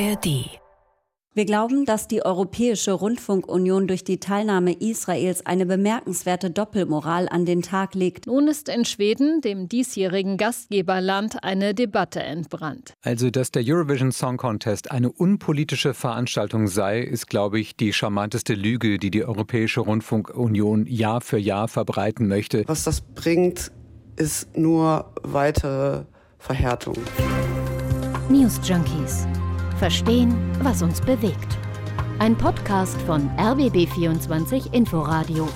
ARD wir glauben, dass die Europäische Rundfunkunion durch die Teilnahme Israels eine bemerkenswerte Doppelmoral an den Tag legt. Nun ist in Schweden, dem diesjährigen Gastgeberland, eine Debatte entbrannt. Also, dass der Eurovision Song Contest eine unpolitische Veranstaltung sei, ist, glaube ich, die charmanteste Lüge, die die Europäische Rundfunkunion Jahr für Jahr verbreiten möchte. Was das bringt, ist nur weitere Verhärtung. News Junkies Verstehen, was uns bewegt. Ein Podcast von RBB24 Inforadio.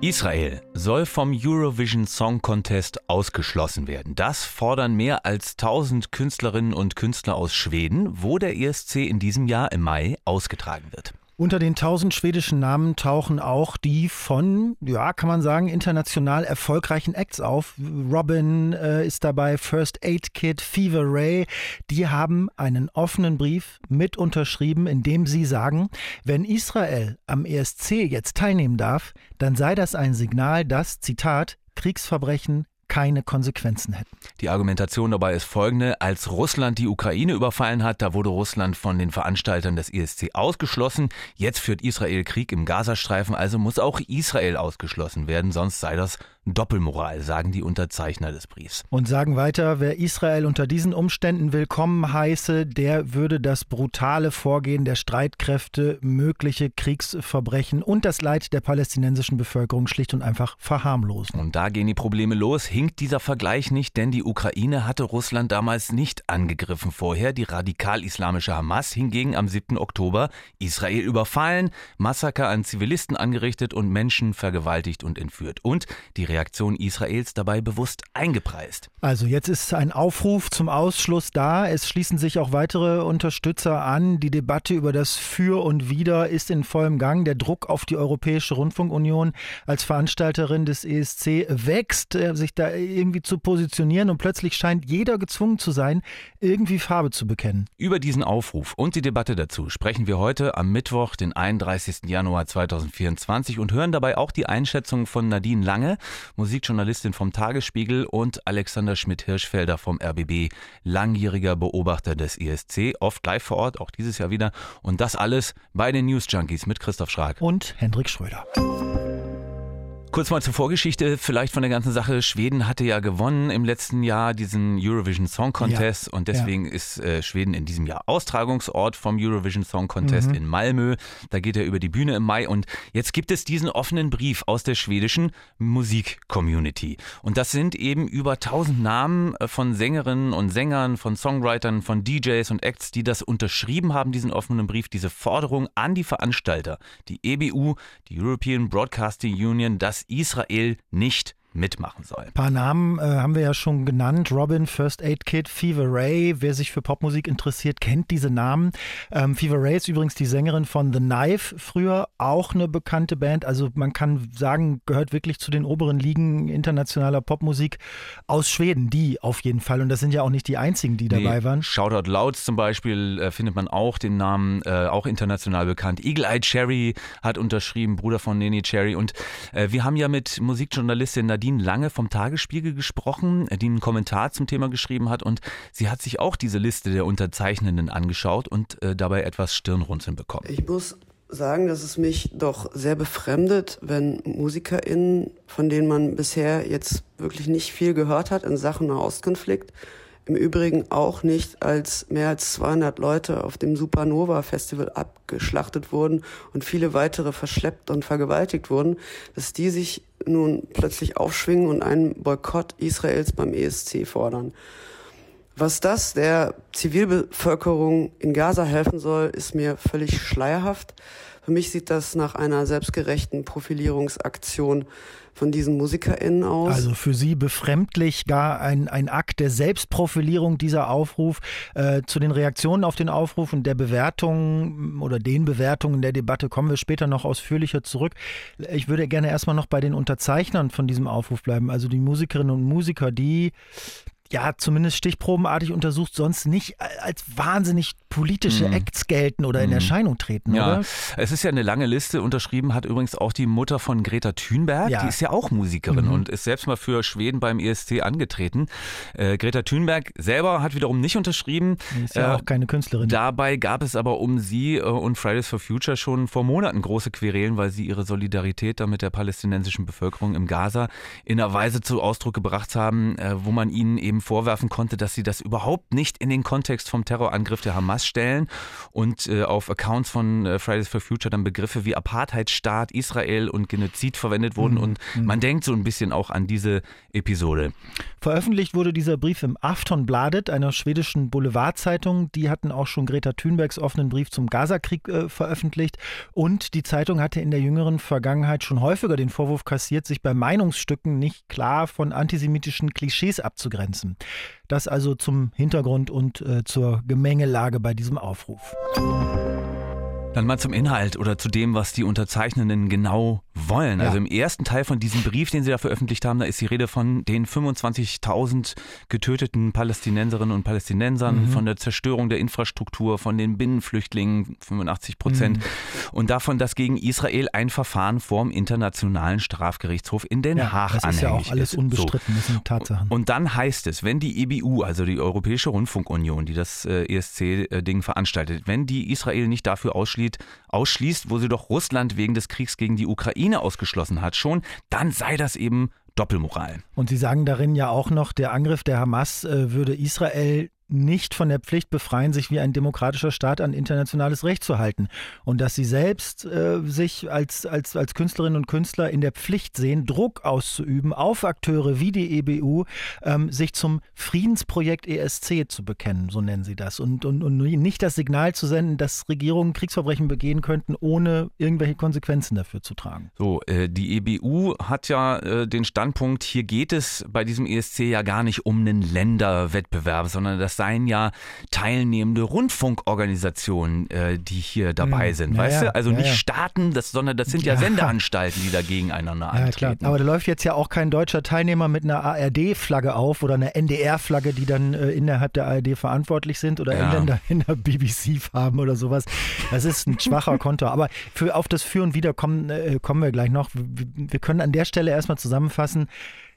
Israel soll vom Eurovision Song Contest ausgeschlossen werden. Das fordern mehr als 1000 Künstlerinnen und Künstler aus Schweden, wo der ESC in diesem Jahr im Mai ausgetragen wird. Unter den tausend schwedischen Namen tauchen auch die von, ja, kann man sagen, international erfolgreichen Acts auf. Robin äh, ist dabei, First Aid Kit, Fever Ray. Die haben einen offenen Brief mit unterschrieben, in dem sie sagen, wenn Israel am ESC jetzt teilnehmen darf, dann sei das ein Signal, dass, Zitat, Kriegsverbrechen keine Konsequenzen hätten. Die Argumentation dabei ist folgende. Als Russland die Ukraine überfallen hat, da wurde Russland von den Veranstaltern des ESC ausgeschlossen. Jetzt führt Israel Krieg im Gazastreifen, also muss auch Israel ausgeschlossen werden, sonst sei das Doppelmoral, sagen die Unterzeichner des Briefs. Und sagen weiter, wer Israel unter diesen Umständen willkommen heiße, der würde das brutale Vorgehen der Streitkräfte, mögliche Kriegsverbrechen und das Leid der palästinensischen Bevölkerung schlicht und einfach verharmlosen. Und da gehen die Probleme los. Hinkt dieser Vergleich nicht, denn die Ukraine hatte Russland damals nicht angegriffen vorher. Die radikal-islamische Hamas hingegen am 7. Oktober Israel überfallen, Massaker an Zivilisten angerichtet und Menschen vergewaltigt und entführt. Und die Reaktion Israels dabei bewusst eingepreist. Also jetzt ist ein Aufruf zum Ausschluss da. Es schließen sich auch weitere Unterstützer an. Die Debatte über das Für und Wider ist in vollem Gang. Der Druck auf die Europäische Rundfunkunion als Veranstalterin des ESC wächst, äh, sich da irgendwie zu positionieren und plötzlich scheint jeder gezwungen zu sein, irgendwie Farbe zu bekennen. Über diesen Aufruf und die Debatte dazu sprechen wir heute am Mittwoch, den 31. Januar 2024 und hören dabei auch die Einschätzung von Nadine Lange, Musikjournalistin vom Tagesspiegel und Alexander Schmidt-Hirschfelder vom RBB, langjähriger Beobachter des ISC, oft live vor Ort, auch dieses Jahr wieder. Und das alles bei den News Junkies mit Christoph Schrag und Hendrik Schröder. Kurz mal zur Vorgeschichte vielleicht von der ganzen Sache. Schweden hatte ja gewonnen im letzten Jahr diesen Eurovision Song Contest ja. und deswegen ja. ist äh, Schweden in diesem Jahr Austragungsort vom Eurovision Song Contest mhm. in Malmö. Da geht er über die Bühne im Mai und jetzt gibt es diesen offenen Brief aus der schwedischen Musik-Community. Und das sind eben über 1000 Namen äh, von Sängerinnen und Sängern, von Songwritern, von DJs und Acts, die das unterschrieben haben, diesen offenen Brief, diese Forderung an die Veranstalter, die EBU, die European Broadcasting Union, dass Israel nicht mitmachen soll. Ein paar Namen äh, haben wir ja schon genannt. Robin, First Aid Kit, Fever Ray. Wer sich für Popmusik interessiert, kennt diese Namen. Ähm, Fever Ray ist übrigens die Sängerin von The Knife, früher auch eine bekannte Band. Also man kann sagen, gehört wirklich zu den oberen Ligen internationaler Popmusik aus Schweden. Die auf jeden Fall. Und das sind ja auch nicht die einzigen, die dabei nee, waren. Shoutout Louds zum Beispiel äh, findet man auch den Namen, äh, auch international bekannt. Eagle Eye Cherry hat unterschrieben, Bruder von Nene Cherry. Und äh, wir haben ja mit Musikjournalistin Nadine Nadine Lange vom Tagesspiegel gesprochen, die einen Kommentar zum Thema geschrieben hat und sie hat sich auch diese Liste der Unterzeichnenden angeschaut und äh, dabei etwas Stirnrunzeln bekommen. Ich muss sagen, dass es mich doch sehr befremdet, wenn MusikerInnen, von denen man bisher jetzt wirklich nicht viel gehört hat in Sachen Nahostkonflikt, im Übrigen auch nicht, als mehr als 200 Leute auf dem Supernova Festival abgeschlachtet wurden und viele weitere verschleppt und vergewaltigt wurden, dass die sich nun plötzlich aufschwingen und einen Boykott Israels beim ESC fordern. Was das der Zivilbevölkerung in Gaza helfen soll, ist mir völlig schleierhaft. Für mich sieht das nach einer selbstgerechten Profilierungsaktion von diesen MusikerInnen aus. Also für Sie befremdlich gar ein, ein Akt der Selbstprofilierung dieser Aufruf. Äh, zu den Reaktionen auf den Aufruf und der Bewertung oder den Bewertungen der Debatte kommen wir später noch ausführlicher zurück. Ich würde gerne erstmal noch bei den Unterzeichnern von diesem Aufruf bleiben. Also die Musikerinnen und Musiker, die ja zumindest stichprobenartig untersucht, sonst nicht als wahnsinnig politische mhm. Acts gelten oder in mhm. Erscheinung treten, ja. oder? Es ist ja eine lange Liste. Unterschrieben hat übrigens auch die Mutter von Greta Thunberg. Ja. Die ist ja auch Musikerin mhm. und ist selbst mal für Schweden beim ESC angetreten. Äh, Greta Thunberg selber hat wiederum nicht unterschrieben. Die ist ja äh, auch keine Künstlerin. Dabei gab es aber um sie äh, und Fridays for Future schon vor Monaten große Querelen, weil sie ihre Solidarität da mit der palästinensischen Bevölkerung im Gaza in einer Weise zu Ausdruck gebracht haben, äh, wo man ihnen eben vorwerfen konnte, dass sie das überhaupt nicht in den Kontext vom Terrorangriff der Hamas stellen und äh, auf Accounts von äh, Fridays for Future dann Begriffe wie Apartheidstaat, Israel und Genozid verwendet wurden. Mhm. Und mhm. man denkt so ein bisschen auch an diese Episode. Veröffentlicht wurde dieser Brief im Aftonbladet, einer schwedischen Boulevardzeitung. Die hatten auch schon Greta Thunbergs offenen Brief zum Gazakrieg äh, veröffentlicht. Und die Zeitung hatte in der jüngeren Vergangenheit schon häufiger den Vorwurf kassiert, sich bei Meinungsstücken nicht klar von antisemitischen Klischees abzugrenzen. Das also zum Hintergrund und äh, zur Gemengelage bei diesem Aufruf. Dann mal zum Inhalt oder zu dem, was die Unterzeichnenden genau wollen. Ja. Also im ersten Teil von diesem Brief, den sie da veröffentlicht haben, da ist die Rede von den 25.000 getöteten Palästinenserinnen und Palästinensern, mhm. von der Zerstörung der Infrastruktur, von den Binnenflüchtlingen, 85 Prozent, mhm. und davon, dass gegen Israel ein Verfahren vorm Internationalen Strafgerichtshof in Den ja, Haag das ist ja auch alles unbestritten, so. das sind Tatsachen. Und dann heißt es, wenn die EBU, also die Europäische Rundfunkunion, die das äh, ESC-Ding veranstaltet, wenn die Israel nicht dafür ausschließt, ausschließt, ausschließt, wo sie doch Russland wegen des Kriegs gegen die Ukraine ausgeschlossen hat, schon, dann sei das eben Doppelmoral. Und Sie sagen darin ja auch noch, der Angriff der Hamas äh, würde Israel nicht von der Pflicht befreien, sich wie ein demokratischer Staat an internationales Recht zu halten. Und dass sie selbst äh, sich als, als, als Künstlerinnen und Künstler in der Pflicht sehen, Druck auszuüben auf Akteure wie die EBU, ähm, sich zum Friedensprojekt ESC zu bekennen, so nennen sie das. Und, und, und nicht das Signal zu senden, dass Regierungen Kriegsverbrechen begehen könnten, ohne irgendwelche Konsequenzen dafür zu tragen. So, äh, die EBU hat ja äh, den Standpunkt, hier geht es bei diesem ESC ja gar nicht um einen Länderwettbewerb, sondern das seien ja teilnehmende Rundfunkorganisationen, äh, die hier dabei hm, sind, ja, weißt du? Also ja, nicht Staaten, das, sondern das sind ja, Sendeanstalten, die da gegeneinander antreten. Ja, klar. Aber da läuft jetzt ja auch kein deutscher Teilnehmer mit einer ARD-Flagge auf oder einer NDR-Flagge, die dann äh, innerhalb der ARD verantwortlich sind oder Engländer in der BBC-Farben oder sowas. Das ist ein schwacher Konto. Aber für, auf das Für und Wider kommen, äh, kommen wir gleich noch. Wir können an der Stelle erstmal zusammenfassen.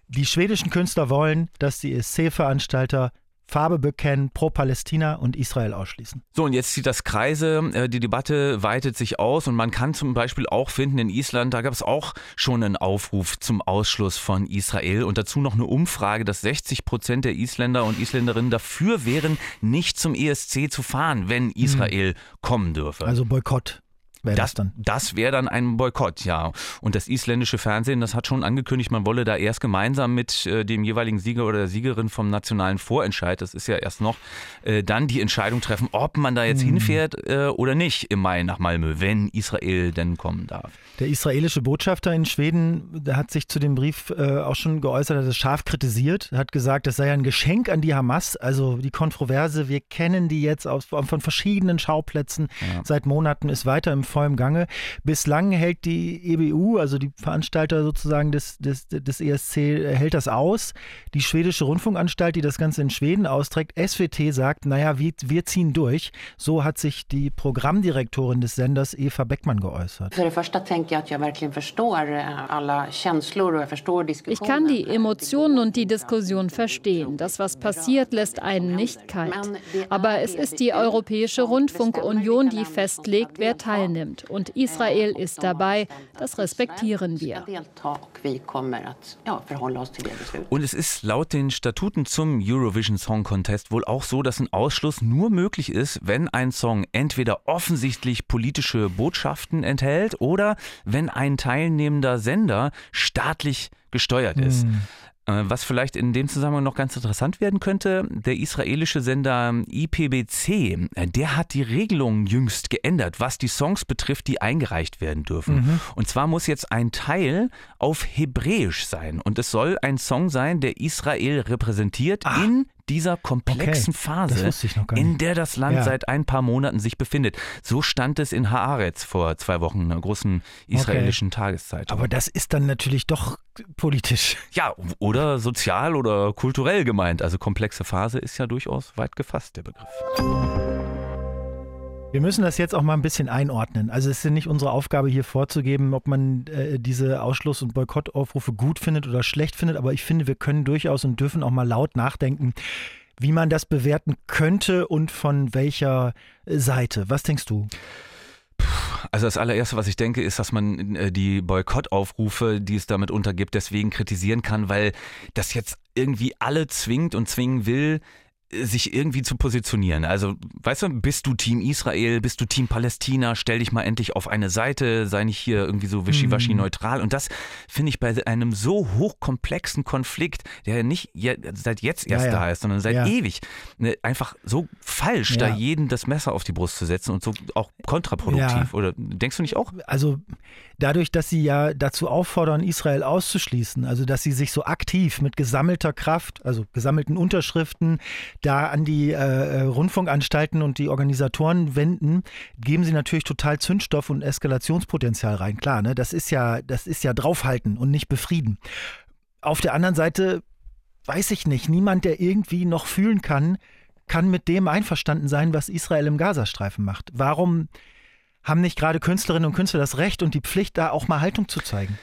Die schwedischen Künstler wollen, dass die ESC-Veranstalter Farbe bekennen, pro Palästina und Israel ausschließen. So, und jetzt zieht das Kreise, äh, die Debatte weitet sich aus und man kann zum Beispiel auch finden, in Island, da gab es auch schon einen Aufruf zum Ausschluss von Israel und dazu noch eine Umfrage, dass 60 Prozent der Isländer und Isländerinnen dafür wären, nicht zum ESC zu fahren, wenn Israel hm. kommen dürfe. Also Boykott. Wäre das, das dann? Das wäre dann ein Boykott, ja. Und das isländische Fernsehen, das hat schon angekündigt, man wolle da erst gemeinsam mit äh, dem jeweiligen Sieger oder der Siegerin vom nationalen Vorentscheid, das ist ja erst noch, äh, dann die Entscheidung treffen, ob man da jetzt mhm. hinfährt äh, oder nicht im Mai nach Malmö, wenn Israel denn kommen darf. Der israelische Botschafter in Schweden der hat sich zu dem Brief äh, auch schon geäußert, hat es scharf kritisiert, hat gesagt, das sei ein Geschenk an die Hamas, also die Kontroverse, wir kennen die jetzt aus, von verschiedenen Schauplätzen ja. seit Monaten, ist weiter im vollem Gange. Bislang hält die EBU, also die Veranstalter sozusagen des, des, des ESC, hält das aus. Die schwedische Rundfunkanstalt, die das Ganze in Schweden austrägt, SWT, sagt, naja, wir, wir ziehen durch. So hat sich die Programmdirektorin des Senders Eva Beckmann geäußert. Eh, ich kann die Emotionen und die Diskussion verstehen. Das, was passiert, lässt einen nicht kalt. Aber es ist die Europäische Rundfunkunion, die festlegt, wer teilnimmt nimmt. Und Israel ist dabei. Das respektieren wir. Und es ist laut den Statuten zum Eurovision Song Contest wohl auch so, dass ein Ausschluss nur möglich ist, wenn ein Song entweder offensichtlich politische Botschaften enthält oder wenn ein teilnehmender Sender staatlich gesteuert ist. Mhm. Äh, was vielleicht in dem Zusammenhang noch ganz interessant werden könnte, der israelische Sender IPBC, äh, der hat die Regelungen jüngst geändert, was die Songs betrifft, die eingereicht werden dürfen. Mhm. Und zwar muss jetzt ein Teil auf Hebräisch sein. Und es soll ein Song sein, der Israel repräsentiert Ach. in dieser komplexen okay, Phase, in der das Land ja. seit ein paar Monaten sich befindet. So stand es in Haaretz vor zwei Wochen, einer großen israelischen okay. Tageszeitung. Aber das ist dann natürlich doch politisch. Ja, oder sozial oder kulturell gemeint. Also komplexe Phase ist ja durchaus weit gefasst, der Begriff. Wir müssen das jetzt auch mal ein bisschen einordnen. Also es ist ja nicht unsere Aufgabe hier vorzugeben, ob man äh, diese Ausschluss- und Boykottaufrufe gut findet oder schlecht findet, aber ich finde, wir können durchaus und dürfen auch mal laut nachdenken, wie man das bewerten könnte und von welcher Seite. Was denkst du? Also das allererste, was ich denke, ist, dass man äh, die Boykottaufrufe, die es damit untergibt, deswegen kritisieren kann, weil das jetzt irgendwie alle zwingt und zwingen will, sich irgendwie zu positionieren. Also, weißt du, bist du Team Israel, bist du Team Palästina, stell dich mal endlich auf eine Seite, sei nicht hier irgendwie so wischiwaschi mhm. neutral. Und das finde ich bei einem so hochkomplexen Konflikt, der ja nicht seit jetzt erst ja, ja. da ist, sondern seit ja. ewig, ne, einfach so falsch, da jeden das Messer auf die Brust zu setzen und so auch kontraproduktiv. Oder denkst du nicht auch? Also, dadurch, dass sie ja dazu auffordern, Israel auszuschließen, also dass sie sich so aktiv mit gesammelter Kraft, also gesammelten Unterschriften, da an die äh, äh, Rundfunkanstalten und die Organisatoren wenden, geben sie natürlich total Zündstoff und Eskalationspotenzial rein. Klar, ne? Das ist ja, das ist ja draufhalten und nicht befrieden. Auf der anderen Seite weiß ich nicht, niemand, der irgendwie noch fühlen kann, kann mit dem einverstanden sein, was Israel im Gazastreifen macht. Warum haben nicht gerade Künstlerinnen und Künstler das Recht und die Pflicht, da auch mal Haltung zu zeigen?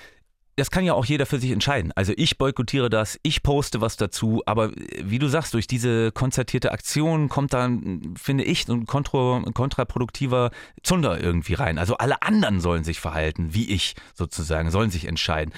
Das kann ja auch jeder für sich entscheiden. Also ich boykottiere das, ich poste was dazu, aber wie du sagst, durch diese konzertierte Aktion kommt dann, finde ich, ein kontra, kontraproduktiver Zunder irgendwie rein. Also alle anderen sollen sich verhalten, wie ich sozusagen, sollen sich entscheiden.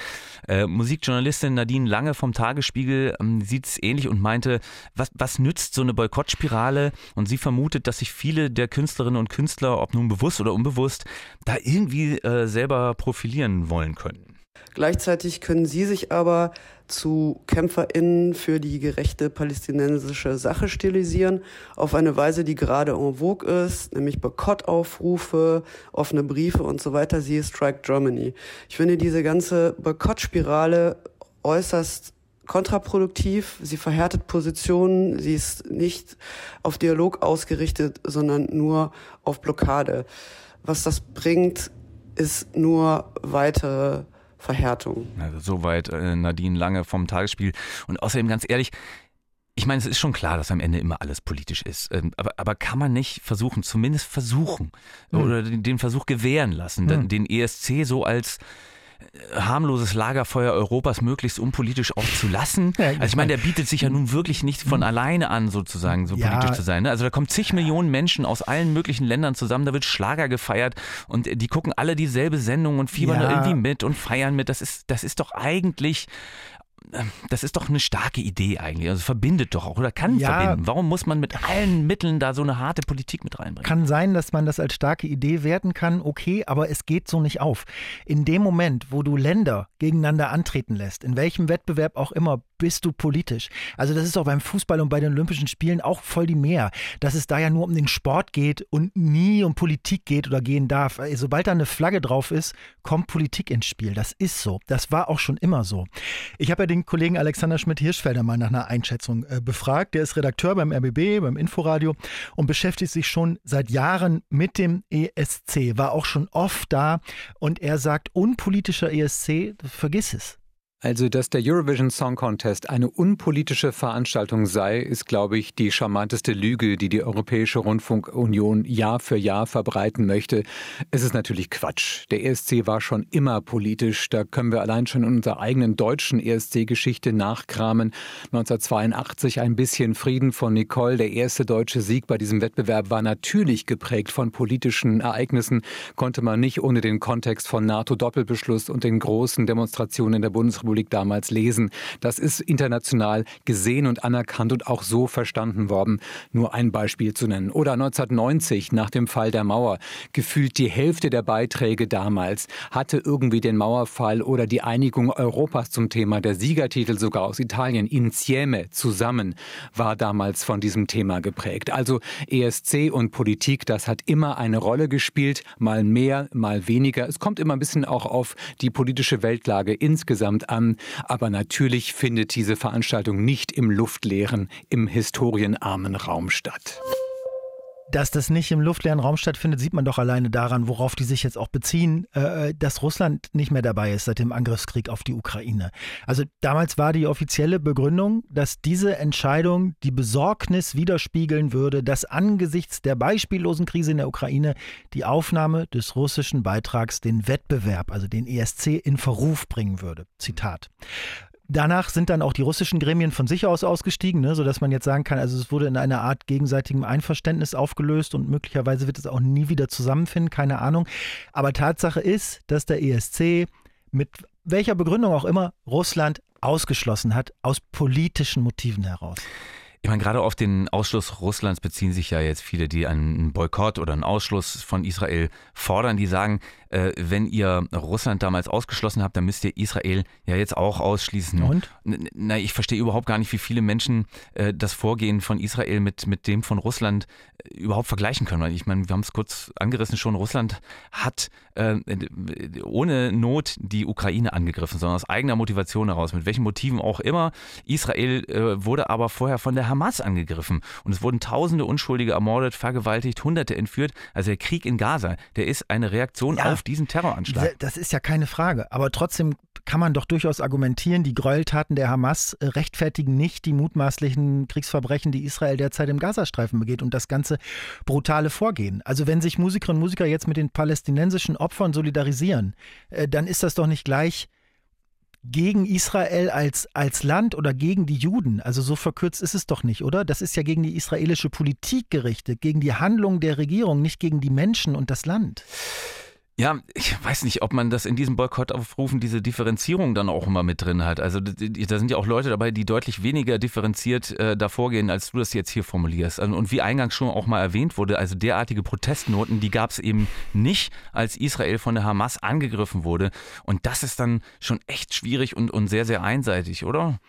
Äh, Musikjournalistin Nadine Lange vom Tagesspiegel ähm, sieht es ähnlich und meinte, was, was nützt so eine Boykottspirale? Und sie vermutet, dass sich viele der Künstlerinnen und Künstler, ob nun bewusst oder unbewusst, da irgendwie äh, selber profilieren wollen könnten. Gleichzeitig können sie sich aber zu KämpferInnen für die gerechte palästinensische Sache stilisieren, auf eine Weise, die gerade en vogue ist, nämlich Boykottaufrufe, offene Briefe und so weiter, siehe Strike Germany. Ich finde diese ganze Boykottspirale äußerst kontraproduktiv, sie verhärtet Positionen, sie ist nicht auf Dialog ausgerichtet, sondern nur auf Blockade. Was das bringt, ist nur weitere Verhärtung. Also soweit äh, Nadine Lange vom Tagesspiel. Und außerdem ganz ehrlich, ich meine, es ist schon klar, dass am Ende immer alles politisch ist. Ähm, aber, aber kann man nicht versuchen, zumindest versuchen, hm. oder den Versuch gewähren lassen, hm. den ESC so als harmloses Lagerfeuer Europas möglichst unpolitisch auch zu lassen. Ja, also ich meine, der bietet sich ja nun wirklich nicht von alleine an, sozusagen, so ja. politisch zu sein. Ne? Also da kommen zig Millionen Menschen aus allen möglichen Ländern zusammen, da wird Schlager gefeiert und die gucken alle dieselbe Sendung und fiebern ja. da irgendwie mit und feiern mit. Das ist, das ist doch eigentlich das ist doch eine starke Idee eigentlich. Also verbindet doch auch oder kann ja, verbinden. Warum muss man mit allen Mitteln da so eine harte Politik mit reinbringen? Kann sein, dass man das als starke Idee werten kann, okay, aber es geht so nicht auf. In dem Moment, wo du Länder gegeneinander antreten lässt, in welchem Wettbewerb auch immer, bist du politisch. Also das ist auch beim Fußball und bei den Olympischen Spielen auch voll die Mehr, dass es da ja nur um den Sport geht und nie um Politik geht oder gehen darf. Sobald da eine Flagge drauf ist, kommt Politik ins Spiel. Das ist so. Das war auch schon immer so. Ich habe ja den Kollegen Alexander Schmidt-Hirschfelder mal nach einer Einschätzung äh, befragt. Der ist Redakteur beim RBB, beim Inforadio und beschäftigt sich schon seit Jahren mit dem ESC, war auch schon oft da und er sagt, unpolitischer ESC, vergiss es. Also, dass der Eurovision Song Contest eine unpolitische Veranstaltung sei, ist, glaube ich, die charmanteste Lüge, die die Europäische Rundfunkunion Jahr für Jahr verbreiten möchte. Es ist natürlich Quatsch. Der ESC war schon immer politisch. Da können wir allein schon in unserer eigenen deutschen ESC-Geschichte nachkramen. 1982 ein bisschen Frieden von Nicole. Der erste deutsche Sieg bei diesem Wettbewerb war natürlich geprägt von politischen Ereignissen. Konnte man nicht ohne den Kontext von NATO-Doppelbeschluss und den großen Demonstrationen in der Bundesrepublik Bundesrepublik damals lesen. Das ist international gesehen und anerkannt und auch so verstanden worden. Nur ein Beispiel zu nennen. Oder 1990 nach dem Fall der Mauer. Gefühlt die Hälfte der Beiträge damals hatte irgendwie den Mauerfall oder die Einigung Europas zum Thema. Der Siegertitel sogar aus Italien, Insieme, zusammen, war damals von diesem Thema geprägt. Also ESC und Politik, das hat immer eine Rolle gespielt, mal mehr, mal weniger. Es kommt immer ein bisschen auch auf die politische Weltlage insgesamt an an. Aber natürlich findet diese Veranstaltung nicht im luftleeren, im historienarmen Raum statt. Dass das nicht im luftleeren Raum stattfindet, sieht man doch alleine daran, worauf die sich jetzt auch beziehen, äh, dass Russland nicht mehr dabei ist seit dem Angriffskrieg auf die Ukraine. Also damals war die offizielle Begründung, dass diese Entscheidung die Besorgnis widerspiegeln würde, dass angesichts der beispiellosen Krise in der Ukraine die Aufnahme des russischen Beitrags den Wettbewerb, also den ESC, in Verruf bringen würde. Zitat. Danach sind dann auch die russischen Gremien von sich aus ausgestiegen, ne, sodass man jetzt sagen kann, also es wurde in einer Art gegenseitigem Einverständnis aufgelöst und möglicherweise wird es auch nie wieder zusammenfinden, keine Ahnung. Aber Tatsache ist, dass der ESC mit welcher Begründung auch immer Russland ausgeschlossen hat, aus politischen Motiven heraus. Ich meine, gerade auf den Ausschluss Russlands beziehen sich ja jetzt viele, die einen Boykott oder einen Ausschluss von Israel fordern, die sagen, äh, wenn ihr Russland damals ausgeschlossen habt, dann müsst ihr Israel ja jetzt auch ausschließen. Und? Na, ich verstehe überhaupt gar nicht, wie viele Menschen äh, das Vorgehen von Israel mit, mit dem von Russland äh, überhaupt vergleichen können. Weil ich meine, wir haben es kurz angerissen schon, Russland hat äh, ohne Not die Ukraine angegriffen, sondern aus eigener Motivation heraus, mit welchen Motiven auch immer. Israel äh, wurde aber vorher von der Hamas angegriffen und es wurden tausende Unschuldige ermordet, vergewaltigt, hunderte entführt. Also der Krieg in Gaza, der ist eine Reaktion ja. auf auf diesen Terroranschlag. Das ist ja keine Frage. Aber trotzdem kann man doch durchaus argumentieren, die Gräueltaten der Hamas äh, rechtfertigen nicht die mutmaßlichen Kriegsverbrechen, die Israel derzeit im Gazastreifen begeht und das ganze brutale Vorgehen. Also wenn sich Musikerinnen und Musiker jetzt mit den palästinensischen Opfern solidarisieren, äh, dann ist das doch nicht gleich gegen Israel als, als Land oder gegen die Juden. Also so verkürzt ist es doch nicht, oder? Das ist ja gegen die israelische Politik gerichtet, gegen die Handlung der Regierung, nicht gegen die Menschen und das Land. Ja, ich weiß nicht, ob man das in diesem Boykottaufrufen diese Differenzierung dann auch immer mit drin hat. Also da sind ja auch Leute dabei, die deutlich weniger differenziert äh, davor gehen, als du das jetzt hier formulierst. Also, und wie eingangs schon auch mal erwähnt wurde, also derartige Protestnoten, die gab es eben nicht, als Israel von der Hamas angegriffen wurde. Und das ist dann schon echt schwierig und, und sehr, sehr einseitig, oder?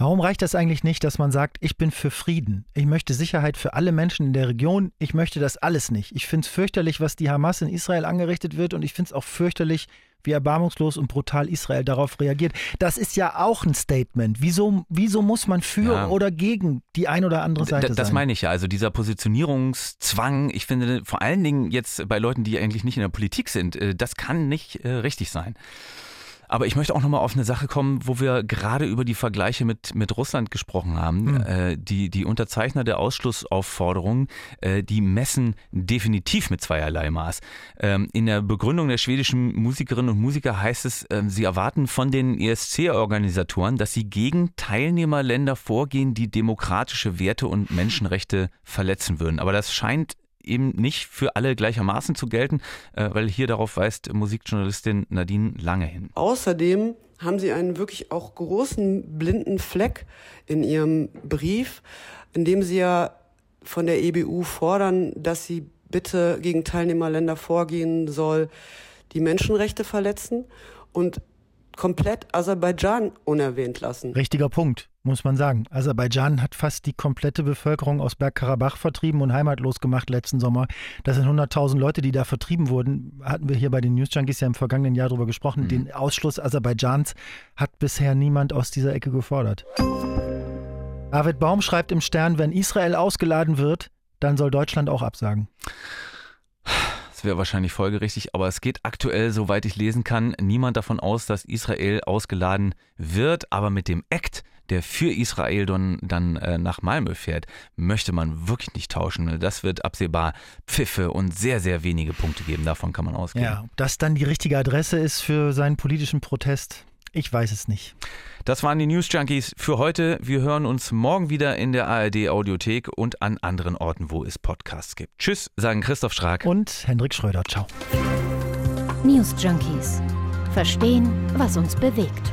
Warum reicht das eigentlich nicht, dass man sagt, ich bin für Frieden, ich möchte Sicherheit für alle Menschen in der Region, ich möchte das alles nicht. Ich finde es fürchterlich, was die Hamas in Israel angerichtet wird und ich finde es auch fürchterlich, wie erbarmungslos und brutal Israel darauf reagiert. Das ist ja auch ein Statement. Wieso, wieso muss man für ja. oder gegen die ein oder andere Seite D das sein? meine ich ja. Also dieser Positionierungszwang, ich finde vor allen Dingen jetzt bei Leuten, die eigentlich nicht in der Politik sind, äh, das kann nicht äh, richtig sein. Aber ich möchte auch nochmal auf eine Sache kommen, wo wir gerade über die Vergleiche mit, mit Russland gesprochen haben. Mhm. Äh, die, die Unterzeichner der Ausschlussaufforderungen, äh, die messen definitiv mit zweierlei Maß. Ähm, in der Begründung der schwedischen Musikerinnen und Musiker heißt es, äh, sie erwarten von den ESC-Organisatoren, dass sie gegen Teilnehmerländer vorgehen, die demokratische Werte und Menschenrechte verletzen würden. Aber das scheint eben nicht für alle gleichermaßen zu gelten, äh, weil hier darauf weist Musikjournalistin Nadine Lange hin. Außerdem haben sie einen wirklich auch großen blinden Fleck in ihrem Brief, in dem sie ja von der EBU fordern, dass sie bitte gegen Teilnehmerländer vorgehen soll, die Menschenrechte verletzen und komplett Aserbaidschan unerwähnt lassen. Richtiger Punkt muss man sagen. Aserbaidschan hat fast die komplette Bevölkerung aus Bergkarabach vertrieben und heimatlos gemacht letzten Sommer. Das sind 100.000 Leute, die da vertrieben wurden. Hatten wir hier bei den News Junkies ja im vergangenen Jahr drüber gesprochen. Mhm. Den Ausschluss Aserbaidschans hat bisher niemand aus dieser Ecke gefordert. David Baum schreibt im Stern, wenn Israel ausgeladen wird, dann soll Deutschland auch absagen. Das wäre wahrscheinlich folgerichtig, aber es geht aktuell, soweit ich lesen kann, niemand davon aus, dass Israel ausgeladen wird. Aber mit dem Act, der für Israel dann, dann äh, nach Malmö fährt, möchte man wirklich nicht tauschen. Das wird absehbar Pfiffe und sehr, sehr wenige Punkte geben. Davon kann man ausgehen. Ja, ob das dann die richtige Adresse ist für seinen politischen Protest, ich weiß es nicht. Das waren die News Junkies für heute. Wir hören uns morgen wieder in der ARD Audiothek und an anderen Orten, wo es Podcasts gibt. Tschüss, sagen Christoph Strack und Hendrik Schröder. Ciao. News Junkies. Verstehen, was uns bewegt.